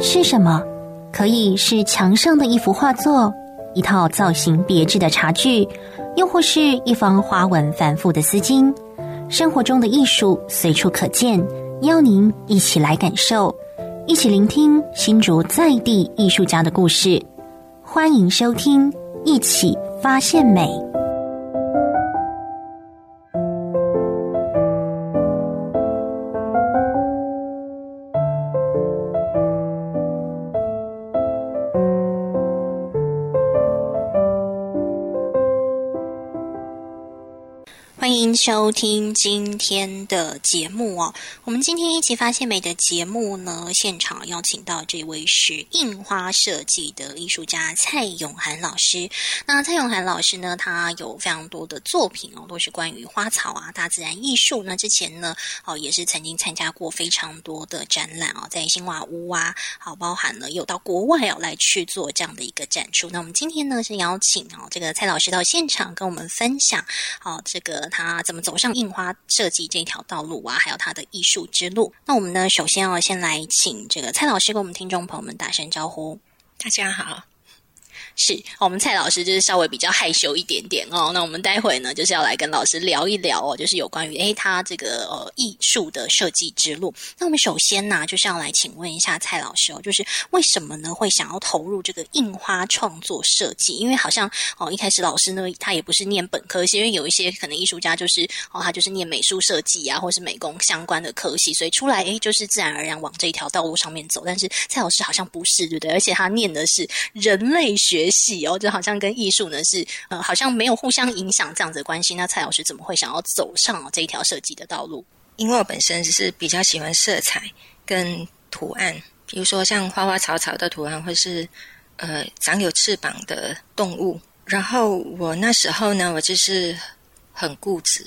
是什么？可以是墙上的一幅画作，一套造型别致的茶具，又或是一方花纹繁复的丝巾。生活中的艺术随处可见，邀您一起来感受，一起聆听新竹在地艺术家的故事。欢迎收听《一起发现美》。迎收听今天的节目哦，我们今天一起发现美的节目呢，现场邀请到这位是印花设计的艺术家蔡永涵老师。那蔡永涵老师呢，他有非常多的作品哦，都是关于花草啊、大自然艺术。那之前呢，哦也是曾经参加过非常多的展览哦，在新华屋啊，好包含了有到国外哦来去做这样的一个展出。那我们今天呢是邀请哦这个蔡老师到现场跟我们分享哦这个他啊怎么。走上印花设计这条道路啊，还有他的艺术之路。那我们呢，首先要先来请这个蔡老师跟我们听众朋友们打声招呼。大家好。是，我们蔡老师就是稍微比较害羞一点点哦。那我们待会呢，就是要来跟老师聊一聊哦，就是有关于诶他这个呃艺术的设计之路。那我们首先呢，就是要来请问一下蔡老师哦，就是为什么呢会想要投入这个印花创作设计？因为好像哦一开始老师呢，他也不是念本科系，因为有一些可能艺术家就是哦他就是念美术设计啊，或是美工相关的科系，所以出来诶就是自然而然往这一条道路上面走。但是蔡老师好像不是，对不对？而且他念的是人类学。戏哦，就好像跟艺术呢是呃，好像没有互相影响这样子的关系。那蔡老师怎么会想要走上这一条设计的道路？因为我本身只是比较喜欢色彩跟图案，比如说像花花草草的图案，或是呃长有翅膀的动物。然后我那时候呢，我就是很固执，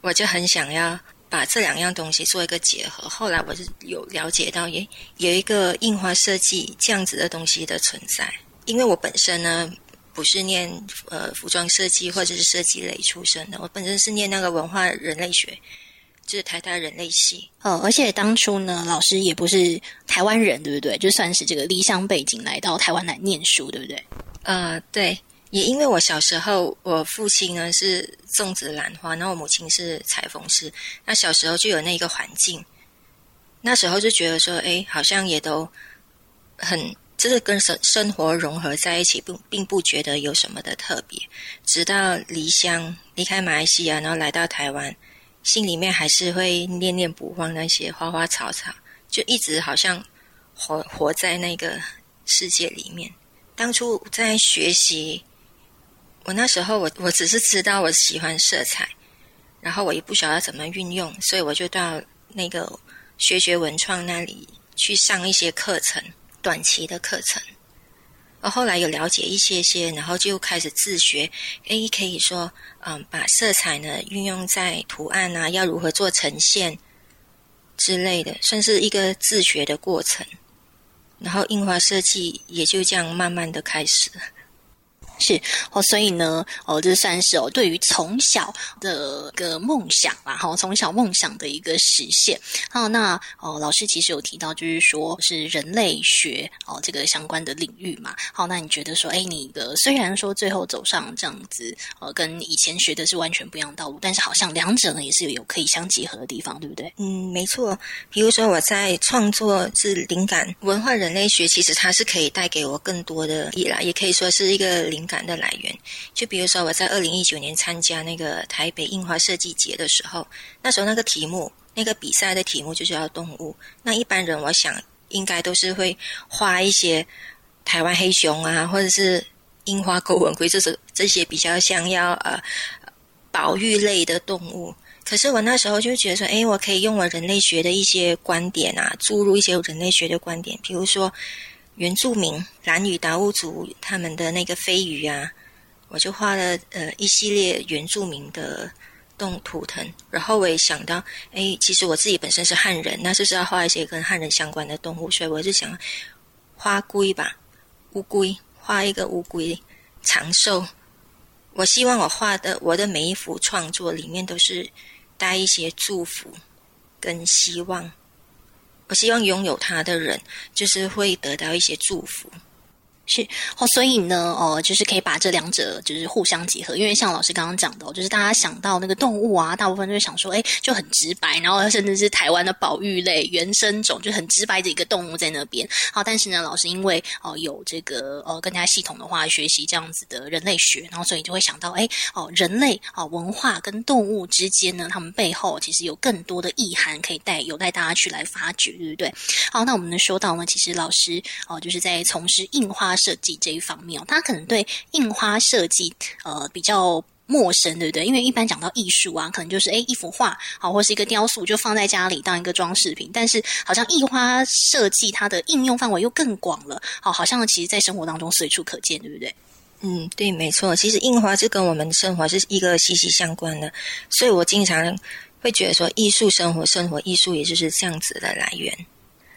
我就很想要把这两样东西做一个结合。后来我是有了解到，也有一个印花设计这样子的东西的存在。因为我本身呢不是念呃服装设计或者是设计类出身的，我本身是念那个文化人类学，就是台大人类系。哦，而且当初呢，老师也不是台湾人，对不对？就算是这个离乡背景来到台湾来念书，对不对？呃，对。也因为我小时候，我父亲呢是种植兰花，然后我母亲是裁缝师，那小时候就有那个环境，那时候就觉得说，哎，好像也都很。就是跟生生活融合在一起，并并不觉得有什么的特别。直到离乡离开马来西亚，然后来到台湾，心里面还是会念念不忘那些花花草草，就一直好像活活在那个世界里面。当初在学习，我那时候我我只是知道我喜欢色彩，然后我也不晓得怎么运用，所以我就到那个学学文创那里去上一些课程。短期的课程，而后来有了解一些些，然后就开始自学。诶，可以说，嗯，把色彩呢运用在图案啊，要如何做呈现之类的，算是一个自学的过程。然后印花设计也就这样慢慢的开始。是哦，所以呢，哦，这算是哦，对于从小的一个梦想啦，哈，从小梦想的一个实现。好，那哦，老师其实有提到，就是说是人类学哦，这个相关的领域嘛。好，那你觉得说，哎，你的虽然说最后走上这样子，呃，跟以前学的是完全不一样的道路，但是好像两者呢也是有可以相结合的地方，对不对？嗯，没错。比如说我在创作是灵感，文化人类学其实它是可以带给我更多的，也啦，也可以说是一个灵。感感的来源，就比如说我在二零一九年参加那个台北印花设计节的时候，那时候那个题目，那个比赛的题目就叫动物。那一般人我想应该都是会画一些台湾黑熊啊，或者是樱花钩吻鲑，这是这些比较像要呃保育类的动物。可是我那时候就觉得说，诶，我可以用我人类学的一些观点啊，注入一些人类学的观点，比如说。原住民蓝屿达悟族他们的那个飞鱼啊，我就画了呃一系列原住民的动图腾，然后我也想到，哎，其实我自己本身是汉人，那就是要画一些跟汉人相关的动物，所以我就想画龟吧，乌龟，画一个乌龟长寿。我希望我画的我的每一幅创作里面都是带一些祝福跟希望。我希望拥有它的人，就是会得到一些祝福。是哦，所以呢，哦，就是可以把这两者就是互相结合，因为像老师刚刚讲的，就是大家想到那个动物啊，大部分就会想说，哎，就很直白，然后甚至是台湾的保育类原生种，就很直白的一个动物在那边。好，但是呢，老师因为哦有这个呃更加系统的话学习这样子的人类学，然后所以就会想到，哎，哦，人类啊文化跟动物之间呢，他们背后其实有更多的意涵可以带有带大家去来发掘，对不对？好，那我们能说到呢，其实老师哦就是在从事印设计这一方面哦，大家可能对印花设计呃比较陌生，对不对？因为一般讲到艺术啊，可能就是诶一幅画好，或是一个雕塑，就放在家里当一个装饰品。但是好像印花设计它的应用范围又更广了，好，好像其实在生活当中随处可见，对不对？嗯，对，没错。其实印花是跟我们生活是一个息息相关的，所以我经常会觉得说，艺术生活，生活艺术，也就是这样子的来源。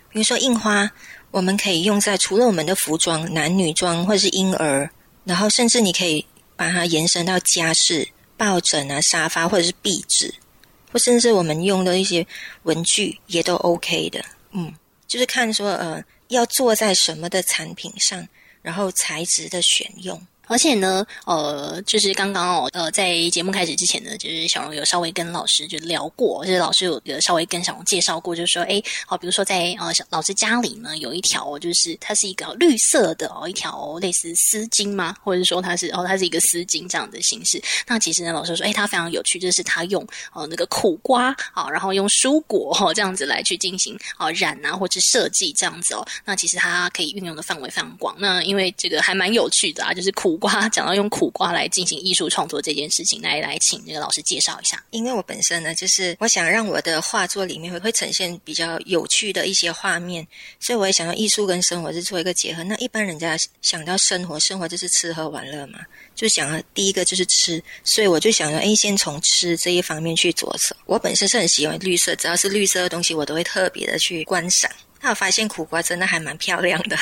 比如说印花。我们可以用在除了我们的服装、男女装或者是婴儿，然后甚至你可以把它延伸到家饰、抱枕啊、沙发或者是壁纸，或甚至我们用的一些文具也都 OK 的。嗯，就是看说呃要做在什么的产品上，然后材质的选用。而且呢，呃，就是刚刚哦，呃，在节目开始之前呢，就是小荣有稍微跟老师就聊过，就是老师有稍微跟小荣介绍过，就是说，哎，好，比如说在呃小老师家里呢，有一条，就是它是一个绿色的哦，一条类似丝巾吗？或者说它是哦，它是一个丝巾这样的形式。那其实呢，老师说，哎，它非常有趣，就是他用呃那个苦瓜啊，然后用蔬果哈这样子来去进行啊染啊，或者设计这样子哦。那其实它可以运用的范围非常广。那因为这个还蛮有趣的啊，就是苦。瓜 讲到用苦瓜来进行艺术创作这件事情，来来请那个老师介绍一下。因为我本身呢，就是我想让我的画作里面会会呈现比较有趣的一些画面，所以我也想要艺术跟生活是做一个结合。那一般人家想到生活，生活就是吃喝玩乐嘛，就想要第一个就是吃，所以我就想说，哎，先从吃这一方面去着手。我本身是很喜欢绿色，只要是绿色的东西，我都会特别的去观赏。那我发现苦瓜真的还蛮漂亮的，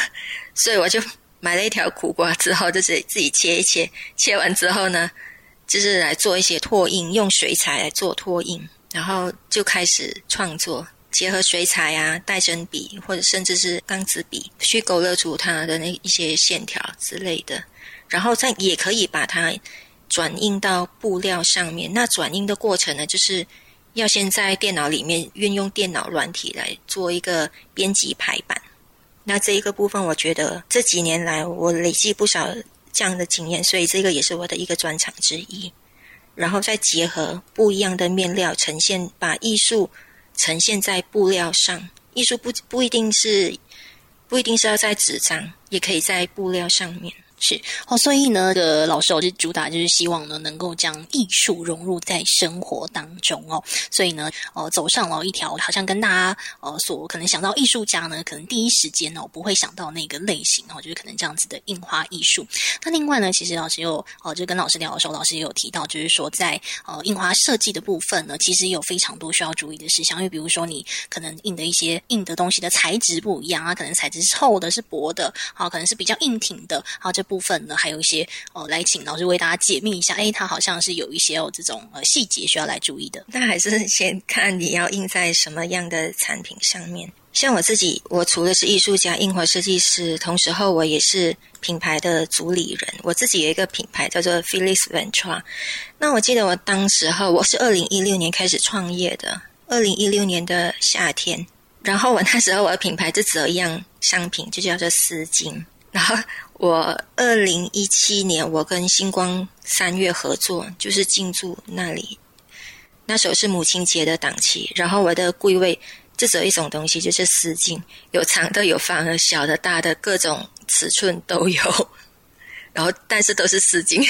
所以我就。买了一条苦瓜之后，就是自己切一切，切完之后呢，就是来做一些拓印，用水彩来做拓印，然后就开始创作，结合水彩啊、带针笔或者甚至是钢子笔，去勾勒出它的那一些线条之类的，然后再也可以把它转印到布料上面。那转印的过程呢，就是要先在电脑里面运用电脑软体来做一个编辑排版。那这一个部分，我觉得这几年来我累积不少这样的经验，所以这个也是我的一个专长之一。然后再结合不一样的面料呈现，把艺术呈现在布料上。艺术不不一定是不一定是要在纸张，也可以在布料上面。是哦，所以呢，这个老师我就主打就是希望呢，能够将艺术融入在生活当中哦。所以呢，呃，走上了一条好像跟大家呃所可能想到艺术家呢，可能第一时间呢哦不会想到那个类型哦，就是可能这样子的印花艺术。那另外呢，其实老师又呃就跟老师聊的时候，老师也有提到，就是说在呃印花设计的部分呢，其实有非常多需要注意的事项，因为比如说你可能印的一些印的东西的材质不一样啊，可能材质是厚的，是薄的，好，可能是比较硬挺的，好这。部分呢，还有一些哦，来请老师为大家解密一下。诶，它好像是有一些哦这种呃细节需要来注意的。那还是先看你要印在什么样的产品上面。像我自己，我除了是艺术家、印花设计师，同时候我也是品牌的主理人。我自己有一个品牌叫做 Felix Ventura。那我记得我当时候我是二零一六年开始创业的，二零一六年的夏天。然后我那时候我的品牌就只有一样商品，就叫做丝巾。然后我二零一七年，我跟星光三月合作，就是进驻那里。那时候是母亲节的档期，然后我的柜位就只有一种东西，就是丝巾，有长的、有方的、小的、大的，各种尺寸都有。然后，但是都是丝巾。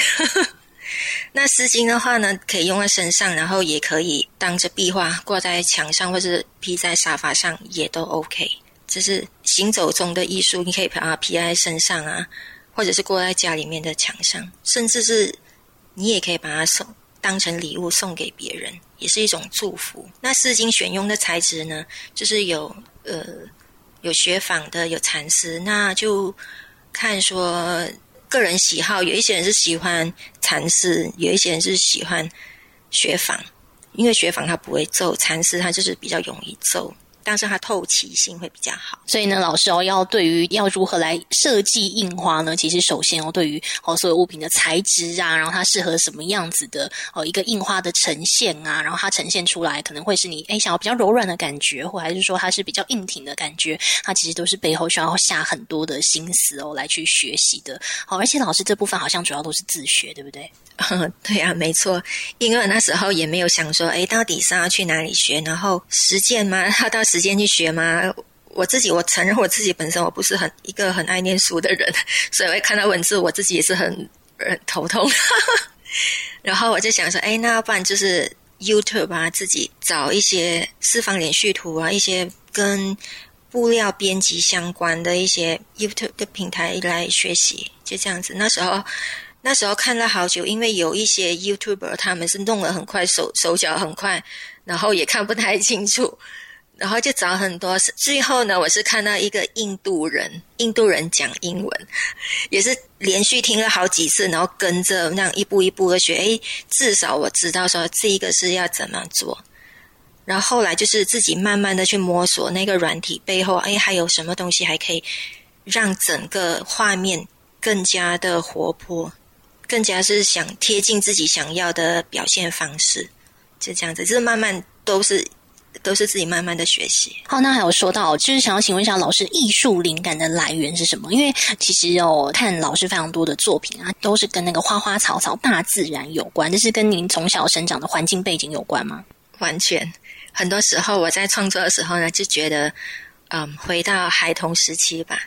那丝巾的话呢，可以用在身上，然后也可以当着壁画挂在墙上，或是披在沙发上，也都 OK。这是行走中的艺术，你可以把它披在身上啊，或者是挂在家里面的墙上，甚至是你也可以把它送当成礼物送给别人，也是一种祝福。那丝巾选用的材质呢，就是有呃有雪纺的，有蚕丝，那就看说个人喜好，有一些人是喜欢蚕丝，有一些人是喜欢雪纺，因为雪纺它不会皱，蚕丝它就是比较容易皱。但是它透气性会比较好。所以呢，老师哦，要对于要如何来设计印花呢？其实首先哦，对于哦所有物品的材质啊，然后它适合什么样子的哦一个印花的呈现啊，然后它呈现出来可能会是你哎想要比较柔软的感觉，或还是说它是比较硬挺的感觉，它其实都是背后需要下很多的心思哦来去学习的。好，而且老师这部分好像主要都是自学，对不对？对呀，没错。因为那时候也没有想说，哎，到底是要去哪里学，然后实践吗？要到实时间去学吗？我自己，我承认我自己本身我不是很一个很爱念书的人，所以我看到文字，我自己也是很很头痛。然后我就想说，哎，那要不然就是 YouTube 啊，自己找一些四方连续图啊，一些跟布料编辑相关的一些 YouTube 的平台来学习，就这样子。那时候。那时候看了好久，因为有一些 YouTuber 他们是弄得很快，手手脚很快，然后也看不太清楚，然后就找很多。最后呢，我是看到一个印度人，印度人讲英文，也是连续听了好几次，然后跟着那样一步一步的学。诶，至少我知道说这一个是要怎么做。然后后来就是自己慢慢的去摸索那个软体背后，诶，还有什么东西还可以让整个画面更加的活泼。更加是想贴近自己想要的表现方式，就这样子，就是慢慢都是都是自己慢慢的学习。好，那还有说到，就是想要请问一下老师，艺术灵感的来源是什么？因为其实哦，看老师非常多的作品啊，都是跟那个花花草草、大自然有关，这是跟您从小生长的环境背景有关吗？完全，很多时候我在创作的时候呢，就觉得，嗯，回到孩童时期吧，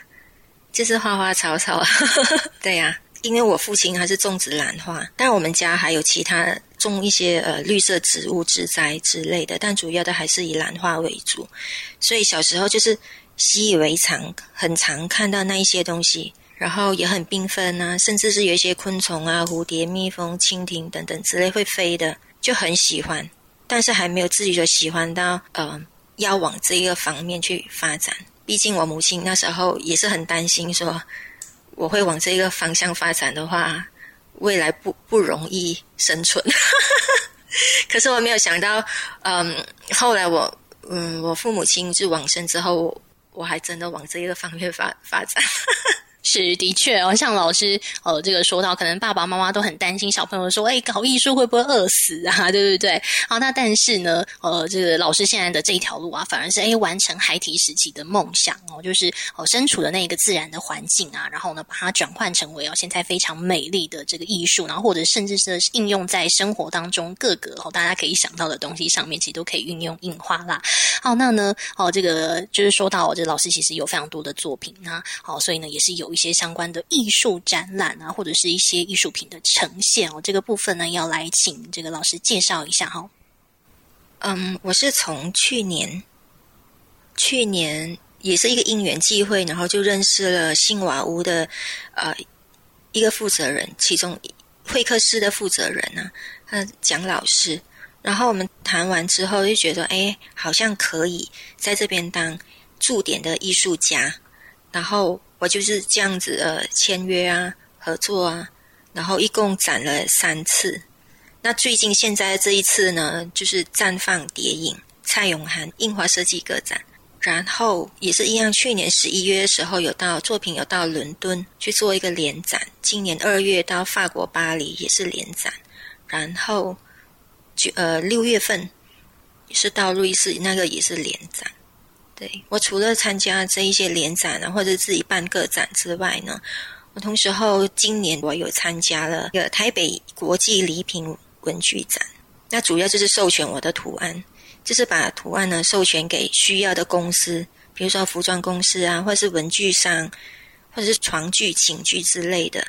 就是花花草草，对呀、啊。因为我父亲他是种植兰花，但我们家还有其他种一些呃绿色植物、植栽之类的，但主要的还是以兰花为主。所以小时候就是习以为常，很常看到那一些东西，然后也很缤纷啊，甚至是有一些昆虫啊、蝴蝶、蜜蜂、蜻蜓等等之类会飞的，就很喜欢。但是还没有自己说喜欢到呃要往这一个方面去发展。毕竟我母亲那时候也是很担心说。我会往这个方向发展的话，未来不不容易生存。可是我没有想到，嗯，后来我，嗯，我父母亲就往生之后，我还真的往这一个方面发发展。是的确哦，像老师呃，这个说到，可能爸爸妈妈都很担心小朋友说，哎，搞艺术会不会饿死啊？对不对？好，那但是呢，呃，这个老师现在的这一条路啊，反而是哎，完成孩提时期的梦想哦，就是哦，身处的那一个自然的环境啊，然后呢，把它转换成为哦，现在非常美丽的这个艺术，然后或者甚至是应用在生活当中各个哦，大家可以想到的东西上面，其实都可以运用印花啦。好，那呢，哦，这个就是说到，这老师其实有非常多的作品啊，好，所以呢，也是有。一些相关的艺术展览啊，或者是一些艺术品的呈现哦，这个部分呢，要来请这个老师介绍一下哈。嗯，我是从去年，去年也是一个因缘际会，然后就认识了新瓦屋的呃一个负责人，其中会客室的负责人呢、啊，呃，蒋老师。然后我们谈完之后，就觉得哎，好像可以在这边当驻点的艺术家，然后。我就是这样子呃签约啊，合作啊，然后一共展了三次。那最近现在这一次呢，就是绽放蝶影蔡永涵印花设计个展，然后也是一样，去年十一月的时候有到作品有到伦敦去做一个联展，今年二月到法国巴黎也是联展，然后就呃六月份是到瑞士那个也是联展。对，我除了参加这一些联展啊，或者自己办个展之外呢，我同时候今年我有参加了一个台北国际礼品文具展，那主要就是授权我的图案，就是把图案呢授权给需要的公司，比如说服装公司啊，或者是文具商，或者是床具、寝具之类的，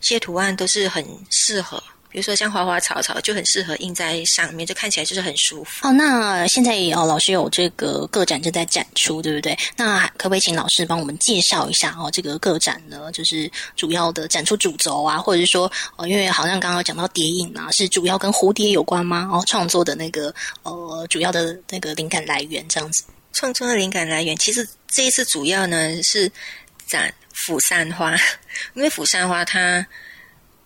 这些图案都是很适合。比如说像花花草草就很适合印在上面，就看起来就是很舒服。哦，那现在哦，老师有这个个展正在展出，对不对？那可不可以请老师帮我们介绍一下哦？这个个展呢，就是主要的展出主轴啊，或者是说哦，因为好像刚刚讲到蝶影啊，是主要跟蝴蝶有关吗？哦，创作的那个呃，主要的那个灵感来源这样子。创作的灵感来源，其实这一次主要呢是展釜山花，因为釜山花它。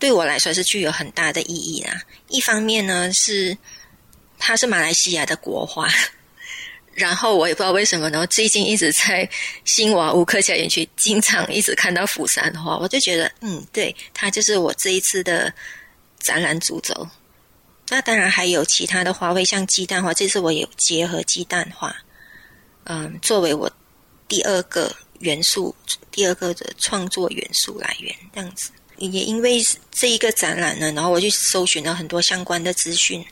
对我来说是具有很大的意义啦。一方面呢是它是马来西亚的国花，然后我也不知道为什么呢，最近一直在新瓦屋客家园区，经常一直看到釜山花，我就觉得，嗯，对，它就是我这一次的展览主轴。那当然还有其他的花卉，像鸡蛋花，这次我有结合鸡蛋花，嗯，作为我第二个元素，第二个的创作元素来源，这样子。也因为这一个展览呢，然后我去搜寻了很多相关的资讯。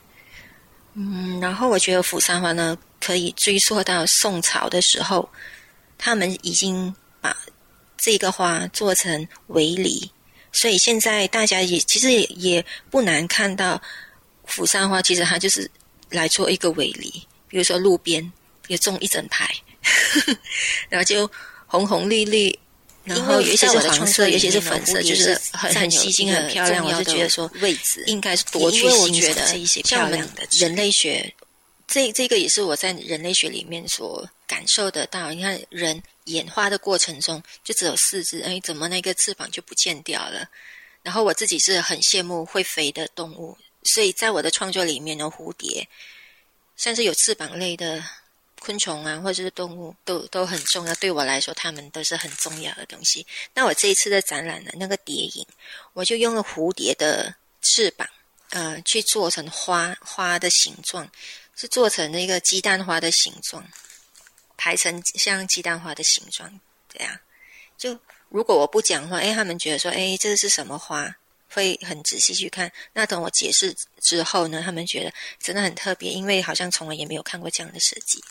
嗯，然后我觉得釜山花呢，可以追溯到宋朝的时候，他们已经把这个花做成围篱，所以现在大家也其实也也不难看到釜山花，其实它就是来做一个围篱，比如说路边也种一整排，然后就红红绿绿。然后有一些是黄色，有些是粉色，就是很很吸睛、很漂亮。我就觉得说，位置应该是夺取欣赏这一些漂亮的人类学。这这个也是我在人类学里面所感受得到。你看，人演化的过程中就只有四肢，哎，怎么那个翅膀就不见掉了？然后我自己是很羡慕会飞的动物，所以在我的创作里面呢，蝴蝶像是有翅膀类的。昆虫啊，或者是动物，都都很重要。对我来说，它们都是很重要的东西。那我这一次的展览呢，那个蝶影，我就用了蝴蝶的翅膀，呃，去做成花花的形状，是做成那个鸡蛋花的形状，排成像鸡蛋花的形状，这样。就如果我不讲话，哎，他们觉得说，哎，这是什么花？会很仔细去看。那等我解释之后呢，他们觉得真的很特别，因为好像从来也没有看过这样的设计。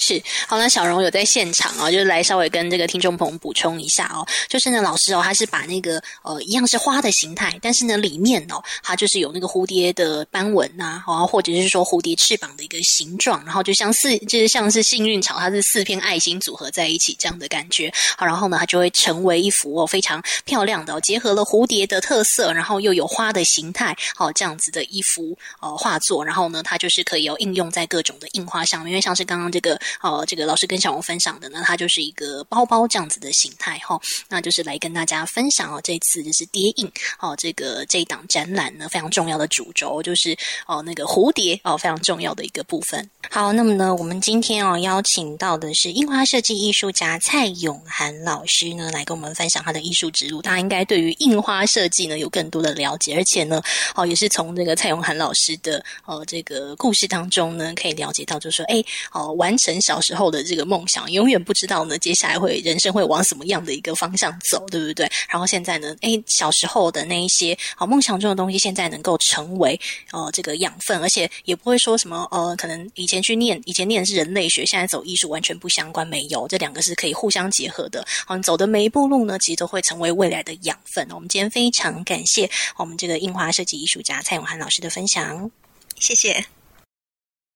是，好，那小荣有在现场哦，就是来稍微跟这个听众朋友补充一下哦，就是呢，老师哦，他是把那个呃一样是花的形态，但是呢里面哦，它就是有那个蝴蝶的斑纹呐，哦，或者是说蝴蝶翅膀的一个形状，然后就像四，就是像是幸运草，它是四片爱心组合在一起这样的感觉，好，然后呢，它就会成为一幅哦非常漂亮的，结合了蝴蝶的特色，然后又有花的形态，好，这样子的一幅呃画作，然后呢，它就是可以有应用在各种的印花上面，因为像是刚刚这这个。哦，这个老师跟小红分享的呢，它就是一个包包这样子的形态哈、那就是来跟大家分享哦。这次就是蝶影哦，这个这一档展览呢非常重要的主轴就是哦那个蝴蝶哦非常重要的一个部分。好，那么呢我们今天哦邀请到的是印花设计艺术家蔡永涵老师呢来跟我们分享他的艺术之路。大家应该对于印花设计呢有更多的了解，而且呢哦也是从这个蔡永涵老师的哦这个故事当中呢可以了解到，就说哎哦完完成。小时候的这个梦想，永远不知道呢，接下来会人生会往什么样的一个方向走，对不对？然后现在呢，诶，小时候的那一些好梦想中的东西，现在能够成为呃这个养分，而且也不会说什么呃，可能以前去念，以前念的是人类学，现在走艺术完全不相关，没有，这两个是可以互相结合的。好，你走的每一步路呢，其实都会成为未来的养分。我们今天非常感谢我们这个印花设计艺术家蔡永涵老师的分享，谢谢。